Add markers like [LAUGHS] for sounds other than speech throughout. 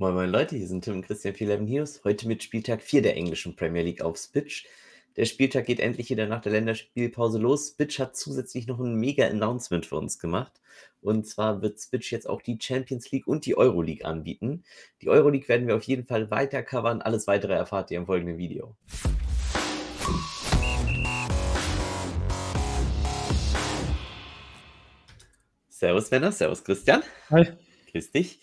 Moin Moin Leute, hier sind Tim und Christian 411 News. Heute mit Spieltag 4 der englischen Premier League auf Spitch. Der Spieltag geht endlich wieder nach der Länderspielpause los. Spitch hat zusätzlich noch ein mega Announcement für uns gemacht. Und zwar wird Spitch jetzt auch die Champions League und die Euroleague anbieten. Die Euroleague werden wir auf jeden Fall weiter covern. Alles weitere erfahrt ihr im folgenden Video. Servus Männer, Servus Christian. Hi. Grüß dich.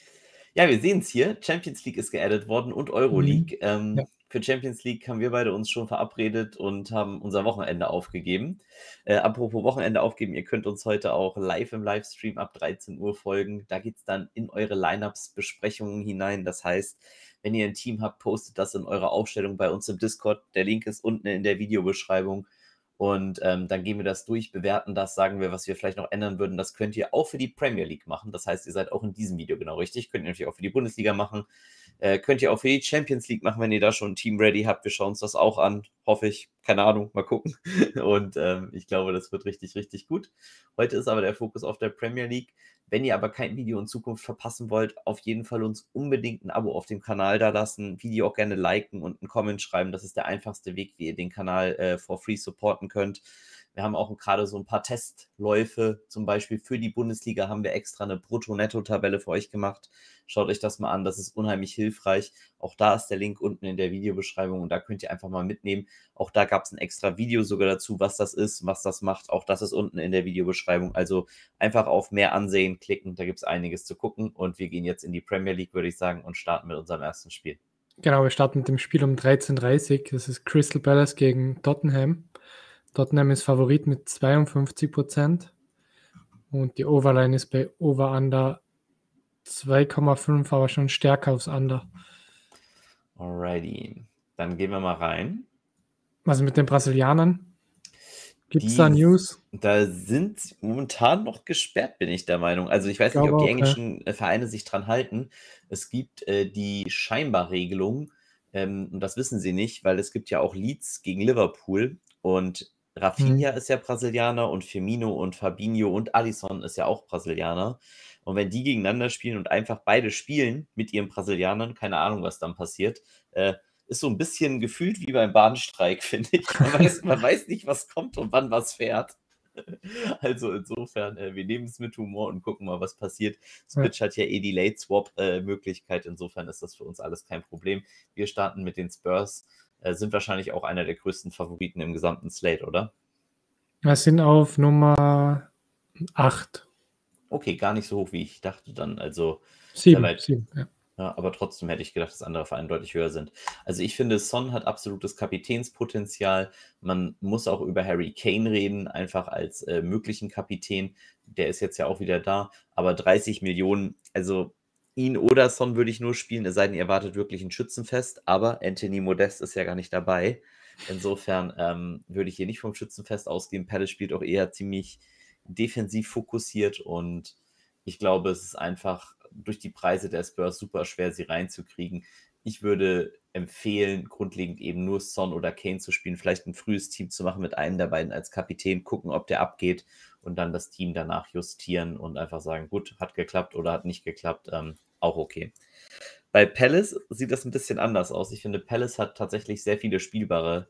Ja, wir sehen es hier. Champions League ist geaddet worden und Euroleague. Mhm. Ähm, ja. Für Champions League haben wir beide uns schon verabredet und haben unser Wochenende aufgegeben. Äh, apropos Wochenende aufgeben, ihr könnt uns heute auch live im Livestream ab 13 Uhr folgen. Da geht es dann in eure Lineups-Besprechungen hinein. Das heißt, wenn ihr ein Team habt, postet das in eurer Aufstellung bei uns im Discord. Der Link ist unten in der Videobeschreibung. Und ähm, dann gehen wir das durch, bewerten das, sagen wir, was wir vielleicht noch ändern würden. Das könnt ihr auch für die Premier League machen. Das heißt, ihr seid auch in diesem Video genau richtig. Könnt ihr natürlich auch für die Bundesliga machen. Äh, könnt ihr auch für die Champions League machen, wenn ihr da schon ein Team ready habt. Wir schauen uns das auch an. Hoffe ich. Keine Ahnung. Mal gucken. [LAUGHS] Und ähm, ich glaube, das wird richtig, richtig gut. Heute ist aber der Fokus auf der Premier League. Wenn ihr aber kein Video in Zukunft verpassen wollt, auf jeden Fall uns unbedingt ein Abo auf dem Kanal da lassen, Video auch gerne liken und einen Comment schreiben. Das ist der einfachste Weg, wie ihr den Kanal äh, for free supporten könnt. Wir haben auch gerade so ein paar Testläufe, zum Beispiel für die Bundesliga haben wir extra eine Brutto-Netto-Tabelle für euch gemacht. Schaut euch das mal an, das ist unheimlich hilfreich. Auch da ist der Link unten in der Videobeschreibung und da könnt ihr einfach mal mitnehmen. Auch da gab es ein extra Video sogar dazu, was das ist, was das macht. Auch das ist unten in der Videobeschreibung. Also einfach auf mehr ansehen klicken, da gibt es einiges zu gucken. Und wir gehen jetzt in die Premier League, würde ich sagen, und starten mit unserem ersten Spiel. Genau, wir starten mit dem Spiel um 13.30 Uhr. Das ist Crystal Palace gegen Tottenham. Tottenham ist Favorit mit 52 Prozent und die Overline ist bei Over Under 2,5, aber schon stärker aufs Under. Alrighty, dann gehen wir mal rein. Was mit den Brasilianern? Gibt es da News? Da sind sie momentan noch gesperrt, bin ich der Meinung. Also ich weiß ich nicht, ob die englischen okay. Äh, Vereine sich dran halten. Es gibt äh, die Scheinbar-Regelung, ähm, und das wissen sie nicht, weil es gibt ja auch Leads gegen Liverpool und Rafinha mhm. ist ja Brasilianer und Firmino und Fabinho und Alisson ist ja auch Brasilianer. Und wenn die gegeneinander spielen und einfach beide spielen mit ihren Brasilianern, keine Ahnung, was dann passiert, äh, ist so ein bisschen gefühlt wie beim Bahnstreik, [LAUGHS] finde ich. Man weiß, man weiß nicht, was kommt und wann was fährt. [LAUGHS] Also insofern, äh, wir nehmen es mit Humor und gucken mal, was passiert. Switch ja. hat ja eh die Late Swap-Möglichkeit. Äh, insofern ist das für uns alles kein Problem. Wir starten mit den Spurs sind wahrscheinlich auch einer der größten Favoriten im gesamten Slate, oder? Wir sind auf Nummer 8. Okay, gar nicht so hoch, wie ich dachte dann. Also 7, sieben, ja. Ja, aber trotzdem hätte ich gedacht, dass andere Vereine deutlich höher sind. Also ich finde, Son hat absolutes Kapitänspotenzial. Man muss auch über Harry Kane reden, einfach als äh, möglichen Kapitän. Der ist jetzt ja auch wieder da. Aber 30 Millionen, also ihn oder Son würde ich nur spielen, es sei denn, ihr erwartet wirklich ein Schützenfest, aber Anthony Modest ist ja gar nicht dabei. Insofern ähm, würde ich hier nicht vom Schützenfest ausgehen. Palace spielt auch eher ziemlich defensiv fokussiert und ich glaube, es ist einfach durch die Preise der Spurs super schwer, sie reinzukriegen. Ich würde empfehlen, grundlegend eben nur Son oder Kane zu spielen, vielleicht ein frühes Team zu machen mit einem der beiden als Kapitän, gucken, ob der abgeht und dann das Team danach justieren und einfach sagen, gut, hat geklappt oder hat nicht geklappt. Ähm, auch okay. Bei Palace sieht das ein bisschen anders aus. Ich finde, Palace hat tatsächlich sehr viele spielbare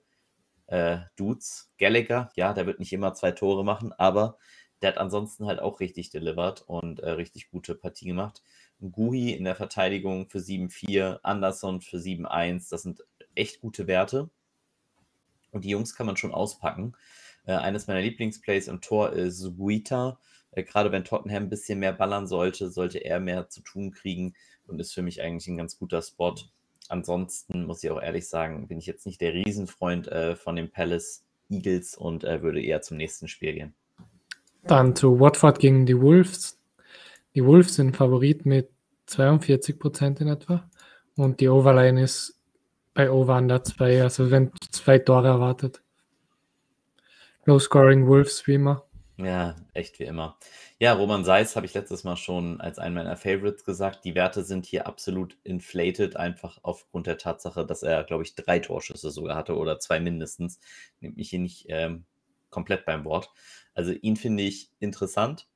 äh, Dudes. Gallagher, ja, der wird nicht immer zwei Tore machen, aber der hat ansonsten halt auch richtig delivered und äh, richtig gute Partie gemacht. Gui in der Verteidigung für 7-4, Anderson für 7-1, das sind echt gute Werte. Und die Jungs kann man schon auspacken. Äh, eines meiner Lieblingsplays im Tor ist Guita äh, gerade wenn Tottenham ein bisschen mehr ballern sollte, sollte er mehr zu tun kriegen und ist für mich eigentlich ein ganz guter Spot. Ansonsten muss ich auch ehrlich sagen, bin ich jetzt nicht der Riesenfreund äh, von den Palace Eagles und äh, würde eher zum nächsten Spiel gehen. Dann zu Watford gegen die Wolves. Die Wolves sind Favorit mit 42 Prozent in etwa und die Overline ist bei Over Under 2, also wenn zwei Tore erwartet. Low Scoring Wolves wie immer. Ja, echt wie immer. Ja, Roman Seis habe ich letztes Mal schon als einen meiner Favorites gesagt. Die Werte sind hier absolut inflated, einfach aufgrund der Tatsache, dass er, glaube ich, drei Torschüsse sogar hatte oder zwei mindestens. Nimmt mich hier nicht ähm, komplett beim Wort. Also ihn finde ich interessant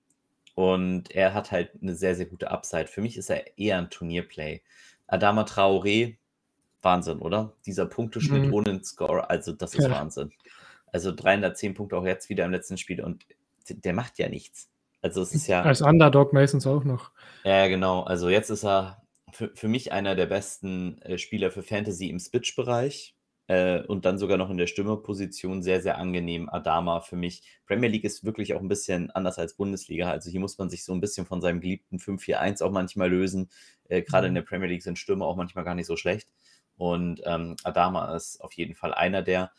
und er hat halt eine sehr, sehr gute Upside. Für mich ist er eher ein Turnierplay. Adama Traoré, Wahnsinn, oder? Dieser Punkteschnitt Mhm. ohne Score, also das ist Ja. Wahnsinn. Also 310 Punkte auch jetzt wieder im letzten Spiel und der macht ja nichts. Also es ist ja, Als Underdog meistens auch noch. ja genau, also jetzt ist er für, für mich einer der besten äh, Spieler für Fantasy im Switch-Bereich äh, und dann sogar noch in der Stürmerposition sehr, sehr angenehm. Adama für mich. Premier League ist wirklich auch ein bisschen anders als Bundesliga. Also hier muss man sich so ein bisschen von seinem geliebten 5-4-1 auch manchmal lösen. Äh, Gerade in Mhm. der Premier League sind Stürmer auch manchmal gar nicht so schlecht. Und ähm, Adama ist auf jeden Fall einer der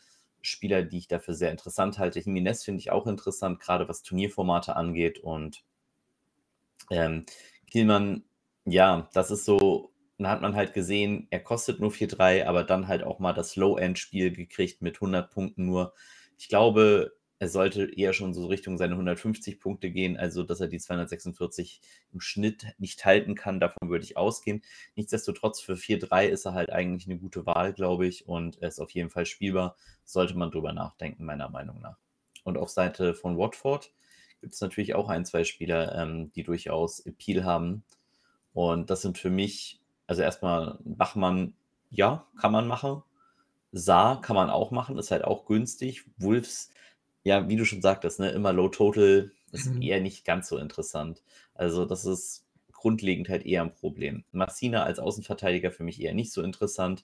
Spieler, die ich dafür sehr interessant halte. Jimenez finde ich auch interessant, gerade was Turnierformate angeht. Und ähm, Kielmann, ja, das ist so, da hat man halt gesehen, er kostet nur 4-3, aber dann halt auch mal das Low-End-Spiel gekriegt mit 100 Punkten nur. Ich glaube, er sollte eher schon so Richtung seine 150 Punkte gehen, also dass er die 246 im Schnitt nicht halten kann, davon würde ich ausgehen. Nichtsdestotrotz für 4-3 ist er halt eigentlich eine gute Wahl, glaube ich, und er ist auf jeden Fall spielbar. Sollte man drüber nachdenken, meiner Meinung nach. Und auf Seite von Watford gibt es natürlich auch ein, zwei Spieler, ähm, die durchaus Appeal haben. Und das sind für mich, also erstmal Bachmann, ja, kann man machen. Saar kann man auch machen, ist halt auch günstig. Wolves, ja, wie du schon sagtest, ne, immer Low Total, ist Mhm. eher nicht ganz so interessant. Also das ist grundlegend halt eher ein Problem. Massina als Außenverteidiger für mich eher nicht so interessant.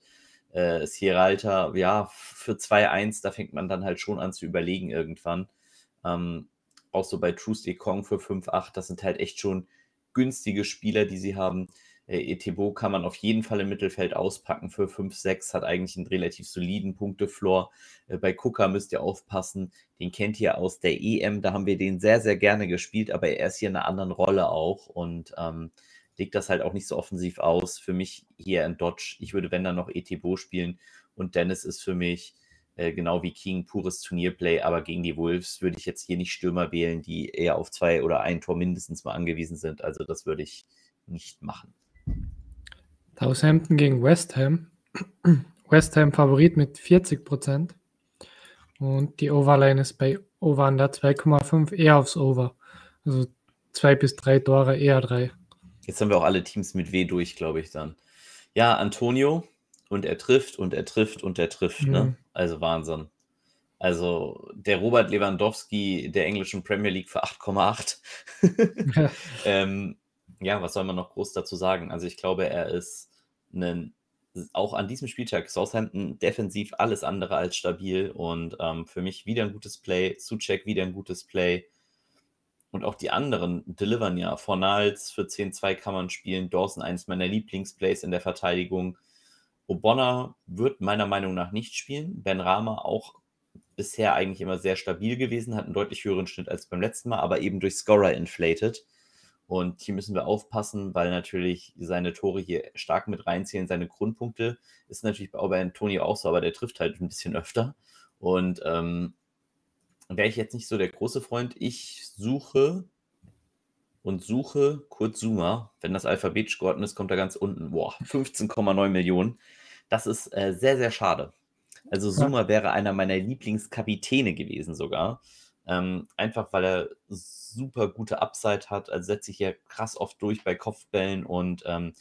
Äh, Sierralta, ja, für 2-1, da fängt man dann halt schon an zu überlegen irgendwann. Ähm, auch so bei Truesday Kong für 5-8, das sind halt echt schon günstige Spieler, die sie haben. Äh, Etebo kann man auf jeden Fall im Mittelfeld auspacken für 5-6, hat eigentlich einen relativ soliden Punktefloor. Äh, bei Kuka müsst ihr aufpassen, den kennt ihr aus der EM, da haben wir den sehr, sehr gerne gespielt, aber er ist hier in einer anderen Rolle auch und ähm, legt das halt auch nicht so offensiv aus. Für mich hier in Dodge, ich würde, wenn dann noch Etebo spielen und Dennis ist für mich äh, genau wie King pures Turnierplay, aber gegen die Wolves würde ich jetzt hier nicht Stürmer wählen, die eher auf zwei oder ein Tor mindestens mal angewiesen sind. Also das würde ich nicht machen. Southampton gegen West Ham. West Ham Favorit mit 40 Prozent. Und die Overline ist bei Over Under 2,5 eher aufs Over. Also zwei bis drei Tore, eher drei. Jetzt haben wir auch alle Teams mit W durch, glaube ich dann. Ja, Antonio und er trifft und er trifft und er trifft. Ne? Mhm. Also Wahnsinn. Also der Robert Lewandowski der englischen Premier League für 8,8. [LAUGHS] ähm, ja, was soll man noch groß dazu sagen? Also ich glaube, er ist ein, auch an diesem Spieltag Southampton defensiv alles andere als stabil und ähm, für mich wieder ein gutes Play, Suchek wieder ein gutes Play und auch die anderen delivern ja. Fornals für 10-2 kann man spielen, Dawson eines meiner Lieblingsplays in der Verteidigung. Obonna wird meiner Meinung nach nicht spielen. Ben Rama auch bisher eigentlich immer sehr stabil gewesen, hat einen deutlich höheren Schnitt als beim letzten Mal, aber eben durch Scorer inflated. Und hier müssen wir aufpassen, weil natürlich seine Tore hier stark mit reinzählen. Seine Grundpunkte ist natürlich bei Antonio auch so, aber der trifft halt ein bisschen öfter. Und ähm, wäre ich jetzt nicht so der große Freund. Ich suche und suche Kurt Zuma. Wenn das alphabetisch geordnet ist, kommt er ganz unten. Boah, [LAUGHS] 15,9 Millionen. Das ist äh, sehr, sehr schade. Also Zuma wäre einer meiner Lieblingskapitäne gewesen sogar. Ähm, einfach weil er super gute Upside hat. Also setzt sich hier krass oft durch bei Kopfbällen und ähm,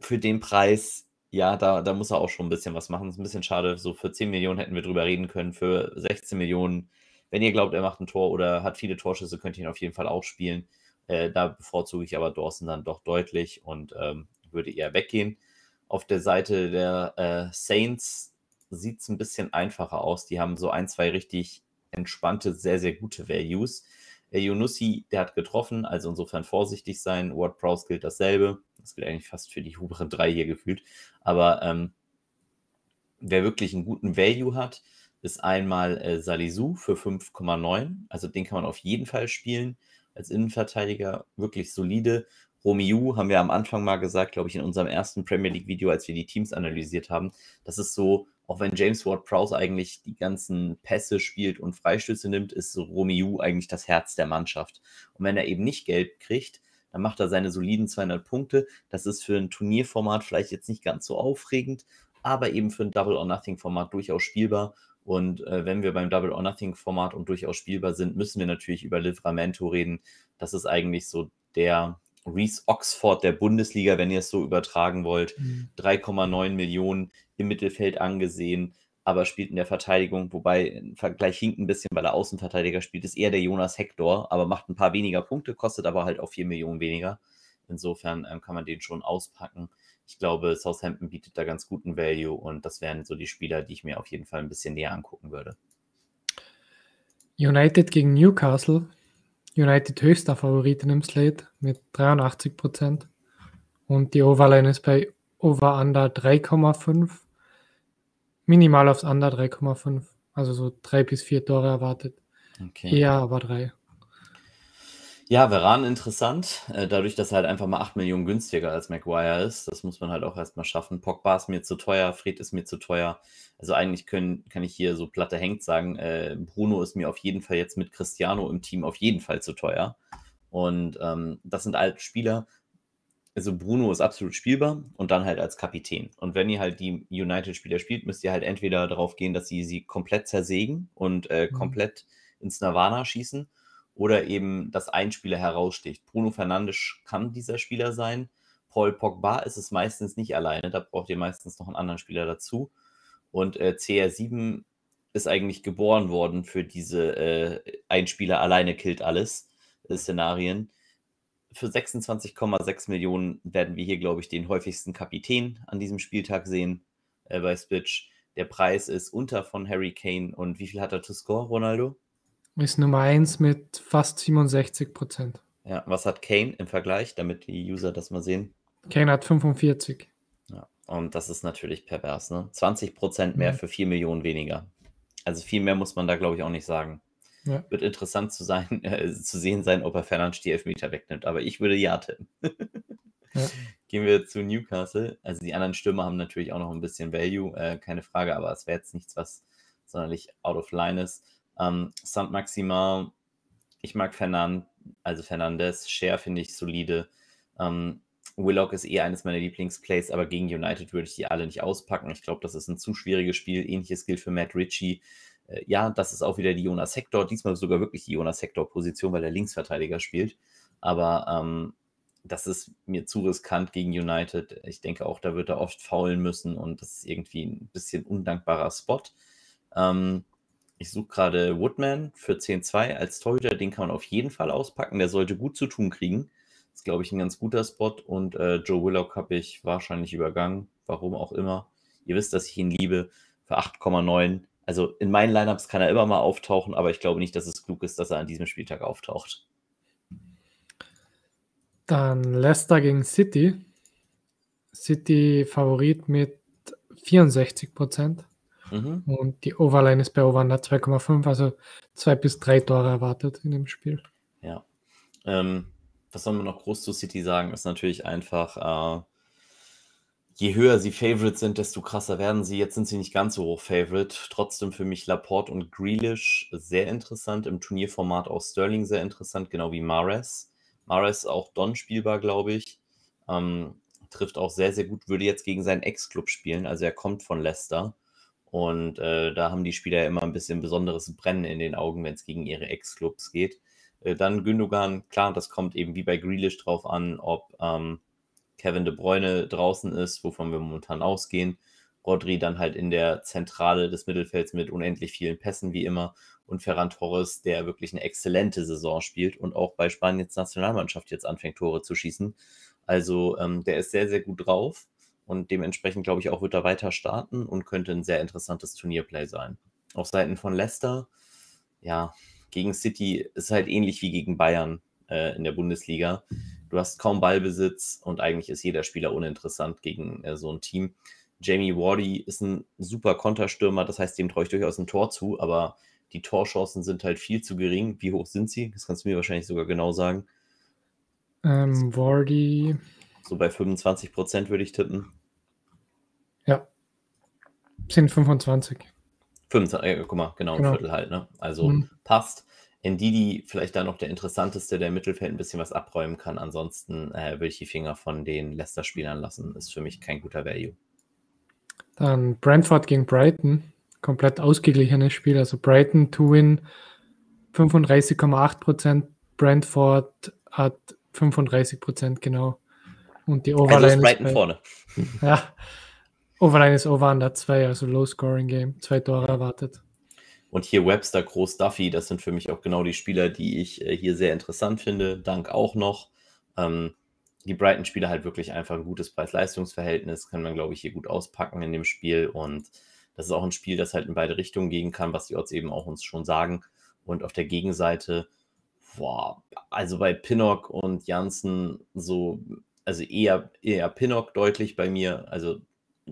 für den Preis, ja, da, da muss er auch schon ein bisschen was machen. Ist ein bisschen schade. So für 10 Millionen hätten wir drüber reden können. Für 16 Millionen, wenn ihr glaubt, er macht ein Tor oder hat viele Torschüsse, könnt ihr ihn auf jeden Fall auch spielen. Äh, da bevorzuge ich aber Dawson dann doch deutlich und ähm, würde eher weggehen. Auf der Seite der äh, Saints sieht es ein bisschen einfacher aus. Die haben so ein, zwei richtig entspannte, sehr, sehr gute Values. Der Yunussi, der hat getroffen, also insofern vorsichtig sein. Ward Prowse gilt dasselbe. Das gilt eigentlich fast für die oberen drei hier gefühlt. Aber ähm, wer wirklich einen guten Value hat, ist einmal äh, Salisu für 5,9. Also den kann man auf jeden Fall spielen. Als Innenverteidiger wirklich solide. Romeo haben wir am Anfang mal gesagt, glaube ich, in unserem ersten Premier League-Video, als wir die Teams analysiert haben. Das ist so, auch wenn James Ward-Prowse eigentlich die ganzen Pässe spielt und Freistöße nimmt, ist Romeo eigentlich das Herz der Mannschaft. Und wenn er eben nicht gelb kriegt, dann macht er seine soliden 200 Punkte. Das ist für ein Turnierformat vielleicht jetzt nicht ganz so aufregend, aber eben für ein Double or Nothing Format durchaus spielbar. Und äh, wenn wir beim Double or Nothing Format und durchaus spielbar sind, müssen wir natürlich über Livramento reden. Das ist eigentlich so der Reese Oxford der Bundesliga, wenn ihr es so übertragen wollt. Mhm. 3,9 Millionen im Mittelfeld angesehen, aber spielt in der Verteidigung, wobei im Vergleich hinkt ein bisschen, weil er Außenverteidiger spielt, ist eher der Jonas Hector, aber macht ein paar weniger Punkte, kostet aber halt auch 4 Millionen weniger. Insofern ähm, kann man den schon auspacken. Ich glaube, Southampton bietet da ganz guten Value und das wären so die Spieler, die ich mir auf jeden Fall ein bisschen näher angucken würde. United gegen Newcastle. United höchster Favoriten im Slate mit 83 Prozent. Und die Overline ist bei Over Under 3,5. Minimal aufs Under 3,5. Also so drei bis vier Tore erwartet. Okay. Eher aber drei. Ja, Veran interessant, äh, dadurch, dass er halt einfach mal 8 Millionen günstiger als Maguire ist. Das muss man halt auch erstmal schaffen. Pogba ist mir zu teuer, Fred ist mir zu teuer. Also eigentlich können, kann ich hier so platte hängt sagen, äh, Bruno ist mir auf jeden Fall jetzt mit Cristiano im Team auf jeden Fall zu teuer. Und ähm, das sind halt Spieler, also Bruno ist absolut spielbar und dann halt als Kapitän. Und wenn ihr halt die United-Spieler spielt, müsst ihr halt entweder darauf gehen, dass sie sie komplett zersägen und äh, mhm. komplett ins Nirvana schießen oder eben, dass ein Spieler heraussticht. Bruno Fernandes kann dieser Spieler sein. Paul Pogba ist es meistens nicht alleine, da braucht ihr meistens noch einen anderen Spieler dazu. Und äh, CR7 ist eigentlich geboren worden für diese äh, ein Spieler alleine killt alles äh, Szenarien. Für 26,6 Millionen werden wir hier, glaube ich, den häufigsten Kapitän an diesem Spieltag sehen äh, bei Spitch. Der Preis ist unter von Harry Kane. Und wie viel hat er to score, Ronaldo? Ist Nummer 1 mit fast 67 Prozent. Ja, was hat Kane im Vergleich, damit die User das mal sehen? Kane hat 45. Ja, und das ist natürlich pervers, ne? 20 Prozent mehr mhm. für 4 Millionen weniger. Also viel mehr muss man da, glaube ich, auch nicht sagen. Ja. Wird interessant zu, sein, [LAUGHS] äh, zu sehen sein, ob er Fernandes die Elfmeter wegnimmt. Aber ich würde ja tippen. [LAUGHS] ja. Gehen wir zu Newcastle. Also die anderen Stürmer haben natürlich auch noch ein bisschen Value, äh, keine Frage, aber es wäre jetzt nichts, was sonderlich out of line ist. Ähm, Saint Maximin, ich mag Fernand, also Fernandes, Share finde ich solide. Ähm, Willock ist eher eines meiner Lieblingsplays, aber gegen United würde ich die alle nicht auspacken. Ich glaube, das ist ein zu schwieriges Spiel. Ähnliches gilt für Matt Ritchie. Äh, ja, das ist auch wieder die Jonas Hector. Diesmal sogar wirklich die Jonas Hector-Position, weil er Linksverteidiger spielt. Aber ähm, das ist mir zu riskant gegen United. Ich denke auch, da wird er oft faulen müssen und das ist irgendwie ein bisschen undankbarer Spot. Ähm, ich suche gerade Woodman für 10-2 als Torhüter. Den kann man auf jeden Fall auspacken. Der sollte gut zu tun kriegen. Ist, glaube ich, ein ganz guter Spot. Und äh, Joe Willock habe ich wahrscheinlich übergangen. Warum auch immer. Ihr wisst, dass ich ihn liebe. Für 8,9. Also in meinen Lineups kann er immer mal auftauchen, aber ich glaube nicht, dass es klug ist, dass er an diesem Spieltag auftaucht. Dann Leicester gegen City. City Favorit mit 64 Prozent. Mhm. Und die Overline ist bei Overunder 2,5, also zwei bis drei Tore erwartet in dem Spiel. Ja. Ähm, was soll man noch groß zu City sagen, ist natürlich einfach, äh, je höher sie Favorite sind, desto krasser werden sie. Jetzt sind sie nicht ganz so hoch Favorite. Trotzdem für mich Laporte und Grealish sehr interessant. Im Turnierformat auch Sterling sehr interessant, genau wie Mares. Mares auch Don spielbar, glaube ich. Ähm, trifft auch sehr, sehr gut. Würde jetzt gegen seinen Ex-Club spielen. Also er kommt von Leicester. Und äh, da haben die Spieler immer ein bisschen besonderes Brennen in den Augen, wenn es gegen ihre Ex-Clubs geht. Äh, dann Gündogan, klar, das kommt eben wie bei Grealish drauf an, ob ähm, Kevin de Bruyne draußen ist, wovon wir momentan ausgehen. Rodri dann halt in der Zentrale des Mittelfelds mit unendlich vielen Pässen wie immer und Ferran Torres, der wirklich eine exzellente Saison spielt und auch bei Spaniens Nationalmannschaft jetzt anfängt, Tore zu schießen. Also ähm, der ist sehr, sehr gut drauf. Und dementsprechend, glaube ich, auch wird er weiter starten und könnte ein sehr interessantes Turnierplay sein. Auf Seiten von Leicester, ja, gegen City ist halt ähnlich wie gegen Bayern äh, in der Bundesliga. Du hast kaum Ballbesitz und eigentlich ist jeder Spieler uninteressant gegen äh, so ein Team. Jamie Wardy ist ein super Konterstürmer, das heißt, dem traue ich durchaus ein Tor zu, aber die Torchancen sind halt viel zu gering. Wie hoch sind sie? Das kannst du mir wahrscheinlich sogar genau sagen. Ähm, Wardy. So bei 25 Prozent würde ich tippen. Sind 25. 25, äh, guck mal, genau, genau, ein Viertel halt, ne? Also mhm. passt. Ndidi vielleicht da noch der interessanteste, der im Mittelfeld ein bisschen was abräumen kann. Ansonsten äh, will ich die Finger von den Leicester-Spielern lassen. Ist für mich kein guter Value. Dann Brentford gegen Brighton. Komplett ausgeglichenes Spiel. Also Brighton to win 35,8%. Brentford hat 35 Prozent genau. Und die Also Overline ist Brighton bei, vorne. ja, [LAUGHS] Overline Over Under 2, also Low Scoring Game, zwei Tore erwartet. Und hier Webster, Groß, Duffy, das sind für mich auch genau die Spieler, die ich äh, hier sehr interessant finde. Dank auch noch. Ähm, die Brighton-Spieler halt wirklich einfach ein gutes Preis-Leistungs-Verhältnis, kann man, glaube ich, hier gut auspacken in dem Spiel. Und das ist auch ein Spiel, das halt in beide Richtungen gehen kann, was die Odds eben auch uns schon sagen. Und auf der Gegenseite, boah, also bei Pinnock und Janssen so, also eher, eher Pinnock deutlich bei mir, also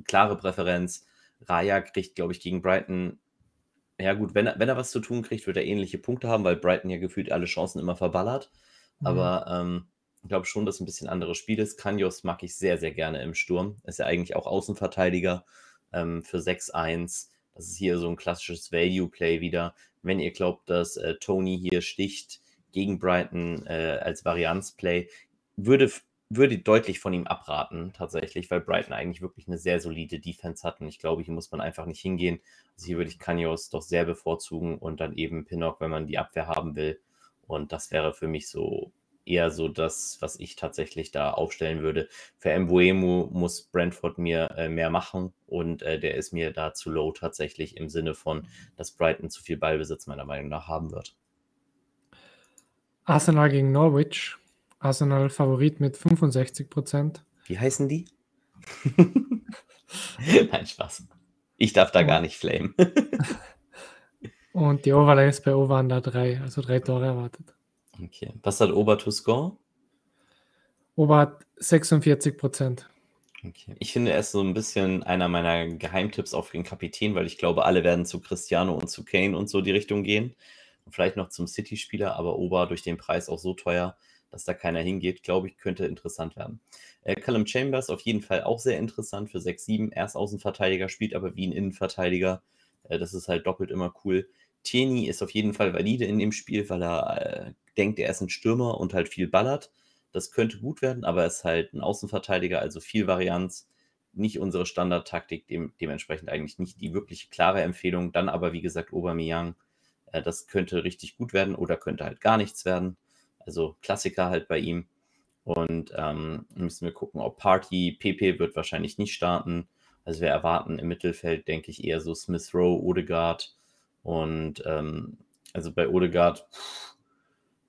klare Präferenz. Raya kriegt, glaube ich, gegen Brighton ja, gut, wenn er, wenn er was zu tun kriegt, wird er ähnliche Punkte haben, weil Brighton ja gefühlt alle Chancen immer verballert. Mhm. Aber ähm, ich glaube schon, dass es ein bisschen anderes Spiel ist. Kanyos mag ich sehr, sehr gerne im Sturm. Ist ja eigentlich auch Außenverteidiger ähm, für 6-1. Das ist hier so ein klassisches Value-Play wieder. Wenn ihr glaubt, dass äh, Tony hier sticht gegen Brighton äh, als Varianz-Play, würde würde deutlich von ihm abraten, tatsächlich, weil Brighton eigentlich wirklich eine sehr solide Defense hat und ich glaube, hier muss man einfach nicht hingehen. Also hier würde ich Kanyos doch sehr bevorzugen und dann eben Pinnock, wenn man die Abwehr haben will. Und das wäre für mich so eher so das, was ich tatsächlich da aufstellen würde. Für Mbuemu muss Brentford mir äh, mehr machen und äh, der ist mir da zu low tatsächlich im Sinne von, dass Brighton zu viel Ballbesitz meiner Meinung nach haben wird. Arsenal gegen Norwich. Arsenal Favorit mit 65 Prozent. Wie heißen die? [LAUGHS] Nein, Spaß. Ich darf da gar nicht flamen. [LAUGHS] Und die Overline ist bei Over Under 3, also drei Tore erwartet. Okay. Was hat Ober to score? Ober hat 46 Prozent. Okay. Ich finde, er ist so ein bisschen einer meiner Geheimtipps auch für den Kapitän, weil ich glaube, alle werden zu Cristiano und zu Kane und so die Richtung gehen. Und vielleicht noch zum City-Spieler, aber Ober durch den Preis auch so teuer, dass da keiner hingeht, glaube ich, könnte interessant werden. Äh, Callum Chambers auf jeden Fall auch sehr interessant für 6-7. Er ist Außenverteidiger, spielt aber wie ein Innenverteidiger. Äh, das ist halt doppelt immer cool. Tierney ist auf jeden Fall valide in dem Spiel, weil er äh, denkt, er ist ein Stürmer und halt viel ballert. Das könnte gut werden, aber er ist halt ein Außenverteidiger, also viel Varianz. Nicht unsere Standardtaktik, dem, dementsprechend eigentlich nicht die wirklich klare Empfehlung. Dann aber, wie gesagt, Aubameyang, äh, das könnte richtig gut werden oder könnte halt gar nichts werden. Also Klassiker halt bei ihm. Und ähm, müssen wir gucken, ob Party, PP wird wahrscheinlich nicht starten. Also wir erwarten im Mittelfeld, denke ich, eher so Smith Rowe, Odegaard. Und ähm, also bei Odegaard,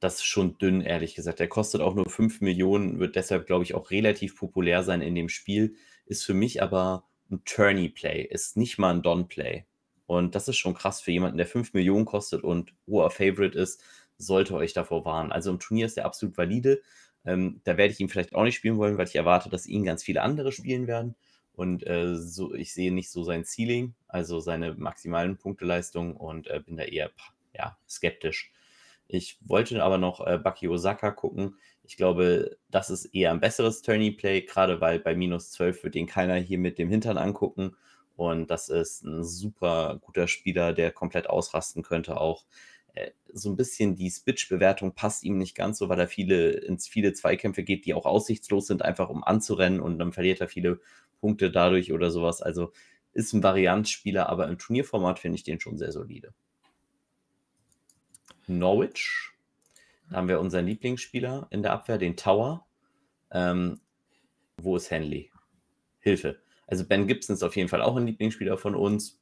das ist schon dünn, ehrlich gesagt. Der kostet auch nur 5 Millionen, wird deshalb, glaube ich, auch relativ populär sein in dem Spiel. Ist für mich aber ein Tourney-Play, ist nicht mal ein Don-Play. Und das ist schon krass für jemanden, der 5 Millionen kostet und hoher Favorite ist sollte euch davor warnen. Also im Turnier ist er absolut valide. Ähm, da werde ich ihn vielleicht auch nicht spielen wollen, weil ich erwarte, dass ihn ganz viele andere spielen werden. Und äh, so, ich sehe nicht so sein Ceiling, also seine maximalen Punkteleistung und äh, bin da eher ja, skeptisch. Ich wollte aber noch äh, Baki Osaka gucken. Ich glaube, das ist eher ein besseres Tourney-Play, gerade weil bei minus 12 wird den keiner hier mit dem Hintern angucken. Und das ist ein super guter Spieler, der komplett ausrasten könnte auch. Äh, so ein bisschen die Spitch-Bewertung passt ihm nicht ganz so, weil er viele ins viele Zweikämpfe geht, die auch aussichtslos sind, einfach um anzurennen und dann verliert er viele Punkte dadurch oder sowas. Also ist ein Varianzspieler, aber im Turnierformat finde ich den schon sehr solide. Norwich, da haben wir unseren Lieblingsspieler in der Abwehr, den Tower. Ähm, wo ist Henley? Hilfe. Also Ben Gibson ist auf jeden Fall auch ein Lieblingsspieler von uns.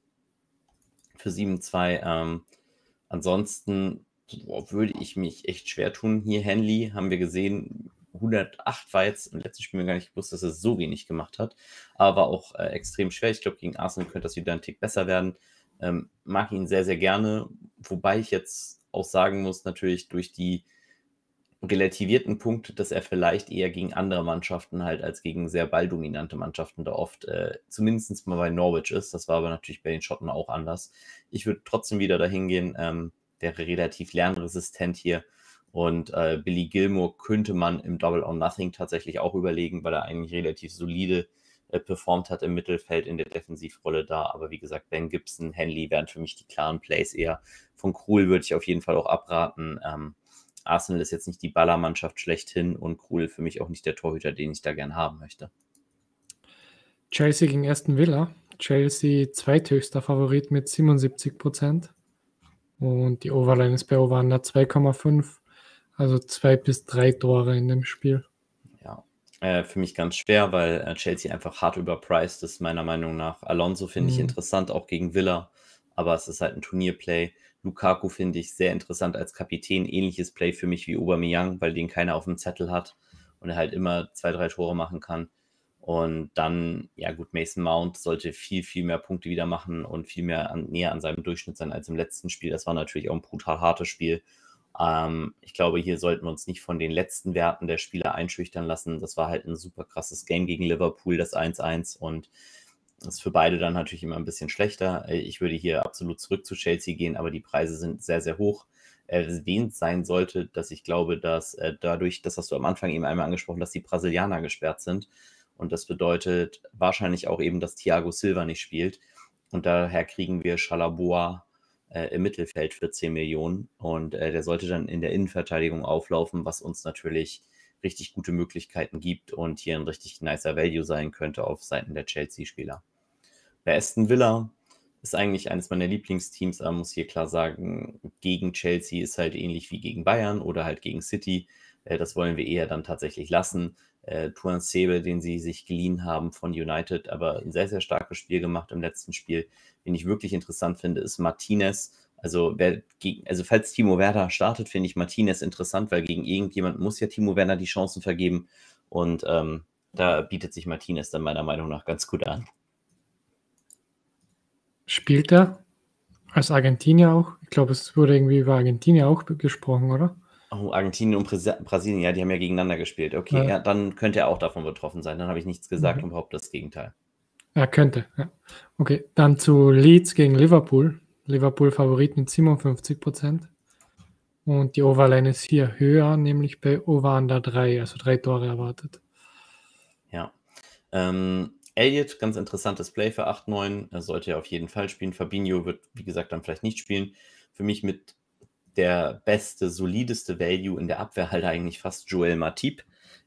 Für 7-2. Ähm, Ansonsten boah, würde ich mich echt schwer tun. Hier Henley haben wir gesehen, 108 war jetzt im letzten Spiel gar nicht gewusst, dass er so wenig gemacht hat, aber auch äh, extrem schwer. Ich glaube, gegen Arsenal könnte das wieder ein Tick besser werden. Ähm, mag ihn sehr, sehr gerne, wobei ich jetzt auch sagen muss, natürlich durch die relativierten Punkte, dass er vielleicht eher gegen andere Mannschaften halt als gegen sehr balldominante Mannschaften da oft äh, zumindest mal bei Norwich ist. Das war aber natürlich bei den Schotten auch anders. Ich würde trotzdem wieder dahin gehen, ähm, wäre relativ lernresistent hier. Und äh, Billy Gilmore könnte man im Double or Nothing tatsächlich auch überlegen, weil er eigentlich relativ solide äh, performt hat im Mittelfeld in der Defensivrolle da. Aber wie gesagt, Ben Gibson, Henley wären für mich die klaren Plays eher. Von Krul würde ich auf jeden Fall auch abraten. Ähm, Arsenal ist jetzt nicht die Ballermannschaft schlechthin und Krul für mich auch nicht der Torhüter, den ich da gern haben möchte. Chelsea gegen Aston Villa. Chelsea zweithöchster Favorit mit 77 Prozent. Und die Overline ist bei Over 2,5. Also zwei bis drei Tore in dem Spiel. Ja, äh, für mich ganz schwer, weil äh, Chelsea einfach hart überpriced ist, meiner Meinung nach. Alonso finde ich Mhm. interessant, auch gegen Villa, aber es ist halt ein Turnierplay. Lukaku finde ich sehr interessant als Kapitän. Ähnliches Play für mich wie Aubameyang, weil den keiner auf dem Zettel hat und er halt immer zwei, drei Tore machen kann. Und dann, ja gut, Mason Mount sollte viel, viel mehr Punkte wieder machen und viel mehr an, näher an seinem Durchschnitt sein als im letzten Spiel. Das war natürlich auch ein brutal hartes Spiel. Ähm, ich glaube, hier sollten wir uns nicht von den letzten Werten der Spieler einschüchtern lassen. Das war halt ein super krasses Game gegen Liverpool, das 1-1 und das ist für beide dann natürlich immer ein bisschen schlechter. Ich würde hier absolut zurück zu Chelsea gehen, aber die Preise sind sehr, sehr hoch. Erwähnt sein sollte, dass ich glaube, dass äh, dadurch, das hast du am Anfang eben einmal angesprochen, dass die Brasilianer gesperrt sind. Und das bedeutet wahrscheinlich auch eben, dass Thiago Silva nicht spielt. Und daher kriegen wir Chalaboa äh, im Mittelfeld für 10 Millionen. Und äh, der sollte dann in der Innenverteidigung auflaufen, was uns natürlich richtig gute Möglichkeiten gibt und hier ein richtig nicer Value sein könnte auf Seiten der Chelsea-Spieler. Bei Aston Villa ist eigentlich eines meiner Lieblingsteams, aber muss hier klar sagen, gegen Chelsea ist halt ähnlich wie gegen Bayern oder halt gegen City. Äh, das wollen wir eher dann tatsächlich lassen. Äh, Tuan Sebe, den sie sich geliehen haben von United, aber ein sehr, sehr starkes Spiel gemacht im letzten Spiel. Den ich wirklich interessant finde, ist Martinez. Also, wer also falls Timo Werner startet, finde ich Martinez interessant, weil gegen irgendjemand muss ja Timo Werner die Chancen vergeben. Und ähm, da bietet sich Martinez dann meiner Meinung nach ganz gut an. Spielt er als Argentinier auch? Ich glaube, es wurde irgendwie über Argentinier auch gesprochen, oder? Oh, Argentinien und Bras Brasilien, ja, die haben ja gegeneinander gespielt. Okay, Ja. ja, dann könnte er auch davon betroffen sein. Dann habe ich nichts gesagt Mhm. und behaupte das Gegenteil. Er könnte, ja. Okay, dann zu Leeds gegen Liverpool. Liverpool Favorit mit 57 Prozent. Und die Overline ist hier höher, nämlich bei Over Under 3, also drei Tore erwartet. Ja. Ähm, Elliott, ganz interessantes Play für 8-9. Er sollte ja auf jeden Fall spielen. Fabinho wird, wie gesagt, dann vielleicht nicht spielen. Für mich mit der beste, solideste Value in der Abwehr halt eigentlich fast Joel Matip.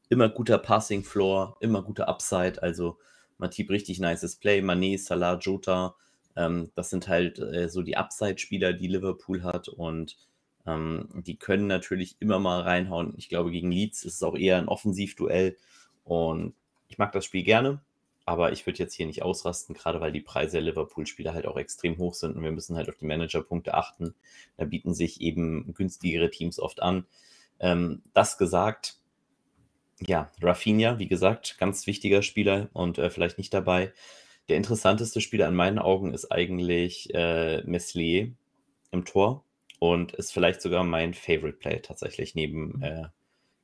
Immer guter Passing Floor, immer guter Upside. Also Matip richtig nices Play. Mané, Salah, Jota. Ähm, das sind halt äh, so die Upside-Spieler, die Liverpool hat. Und ähm, die können natürlich immer mal reinhauen. Ich glaube, gegen Leeds ist es auch eher ein Offensivduell. Und ich mag das Spiel gerne, aber ich würde jetzt hier nicht ausrasten, gerade weil die Preise der Liverpool-Spieler halt auch extrem hoch sind und wir müssen halt auf die Managerpunkte achten. Da bieten sich eben günstigere Teams oft an. Ähm, das gesagt, ja, Rafinha, wie gesagt, ganz wichtiger Spieler und äh, vielleicht nicht dabei. Der interessanteste Spieler in meinen Augen ist eigentlich äh, Meslier im Tor und ist vielleicht sogar mein Favorite Play tatsächlich neben äh,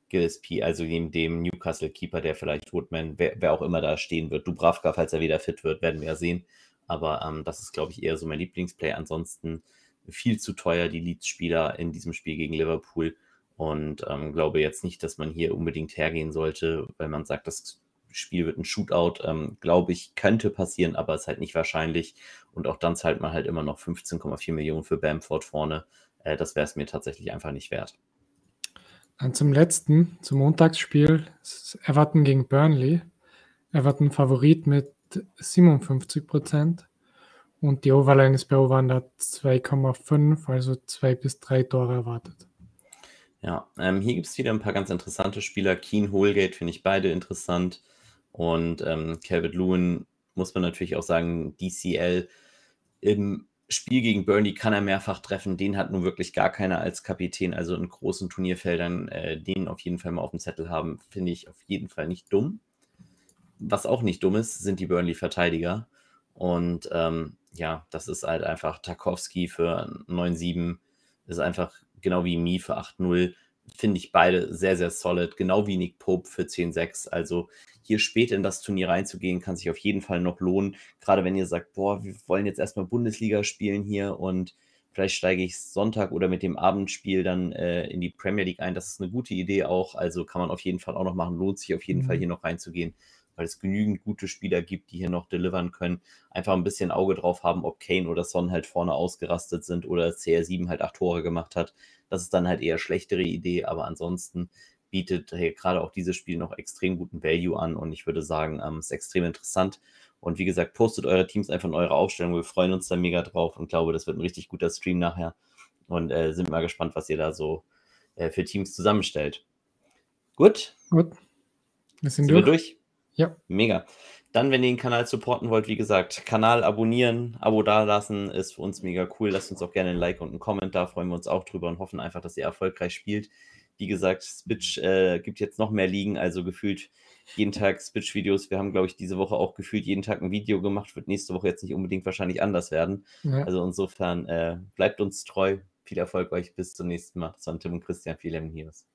Gillespie, also neben dem Newcastle-Keeper, der vielleicht Woodman, wer, wer, auch immer da stehen wird. Dubravka, falls er wieder fit wird, werden wir ja sehen. Aber ähm, das ist, glaube ich, eher so mein Lieblingsplay. Ansonsten viel zu teuer, die Leeds-Spieler in diesem Spiel gegen Liverpool. Und ähm, glaube jetzt nicht, dass man hier unbedingt hergehen sollte, weil man sagt, das Spiel wird ein Shootout. Ähm, glaube ich, könnte passieren, aber ist halt nicht wahrscheinlich. Und auch dann zahlt man halt immer noch 15,4 Millionen für Bamford vorne. Äh, das wäre es mir tatsächlich einfach nicht wert. Dann zum letzten, zum Montagsspiel, Everton gegen Burnley. Everton Favorit mit 57 Prozent und die Overline ist bei Over 2,5, also zwei bis drei Tore erwartet. Ja, ähm, hier gibt es wieder ein paar ganz interessante Spieler. Keen Holgate finde ich beide interessant. Und ähm, Calvert Lewin muss man natürlich auch sagen, DCL im Spiel gegen Burnley kann er mehrfach treffen. Den hat nun wirklich gar keiner als Kapitän. Also in großen Turnierfeldern äh, den auf jeden Fall mal auf dem Zettel haben, finde ich auf jeden Fall nicht dumm. Was auch nicht dumm ist, sind die Burnley-Verteidiger. Und ähm, ja, das ist halt einfach Tarkowski für 9-7, ist einfach genau wie Mi für 8-0. Finde ich beide sehr, sehr solid. Genau wie Nick Pope für 10-6. Also hier spät in das Turnier reinzugehen, kann sich auf jeden Fall noch lohnen. Gerade wenn ihr sagt, boah, wir wollen jetzt erstmal Bundesliga spielen hier und vielleicht steige ich Sonntag oder mit dem Abendspiel dann äh, in die Premier League ein. Das ist eine gute Idee auch. Also kann man auf jeden Fall auch noch machen. Lohnt sich auf jeden mhm. Fall hier noch reinzugehen, weil es genügend gute Spieler gibt, die hier noch delivern können. Einfach ein bisschen Auge drauf haben, ob Kane oder Son halt vorne ausgerastet sind oder CR7 halt acht Tore gemacht hat. Das ist dann halt eher schlechtere Idee, aber ansonsten bietet hey, gerade auch dieses Spiel noch extrem guten Value an und ich würde sagen, ähm, ist extrem interessant. Und wie gesagt, postet eure Teams einfach in eure Aufstellung. Wir freuen uns da mega drauf und glaube, das wird ein richtig guter Stream nachher. Und äh, sind mal gespannt, was ihr da so äh, für Teams zusammenstellt. Gut. Gut. Wir sind, Sind wir durch. Ja. Mega. Dann, wenn ihr den Kanal supporten wollt, wie gesagt, Kanal abonnieren, Abo dalassen, ist für uns mega cool. Lasst uns auch gerne ein Like und einen Comment da, freuen wir uns auch drüber und hoffen einfach, dass ihr erfolgreich spielt. Wie gesagt, Spitch äh, gibt jetzt noch mehr Ligen, also gefühlt jeden Tag Spitch-Videos. Wir haben, glaube ich, diese Woche auch gefühlt jeden Tag ein Video gemacht. Wird nächste Woche jetzt nicht unbedingt wahrscheinlich anders werden. Ja. Also insofern äh, bleibt uns treu. Viel Erfolg euch. Bis zum nächsten Mal. Das waren Tim und Christian. Viel Heroes.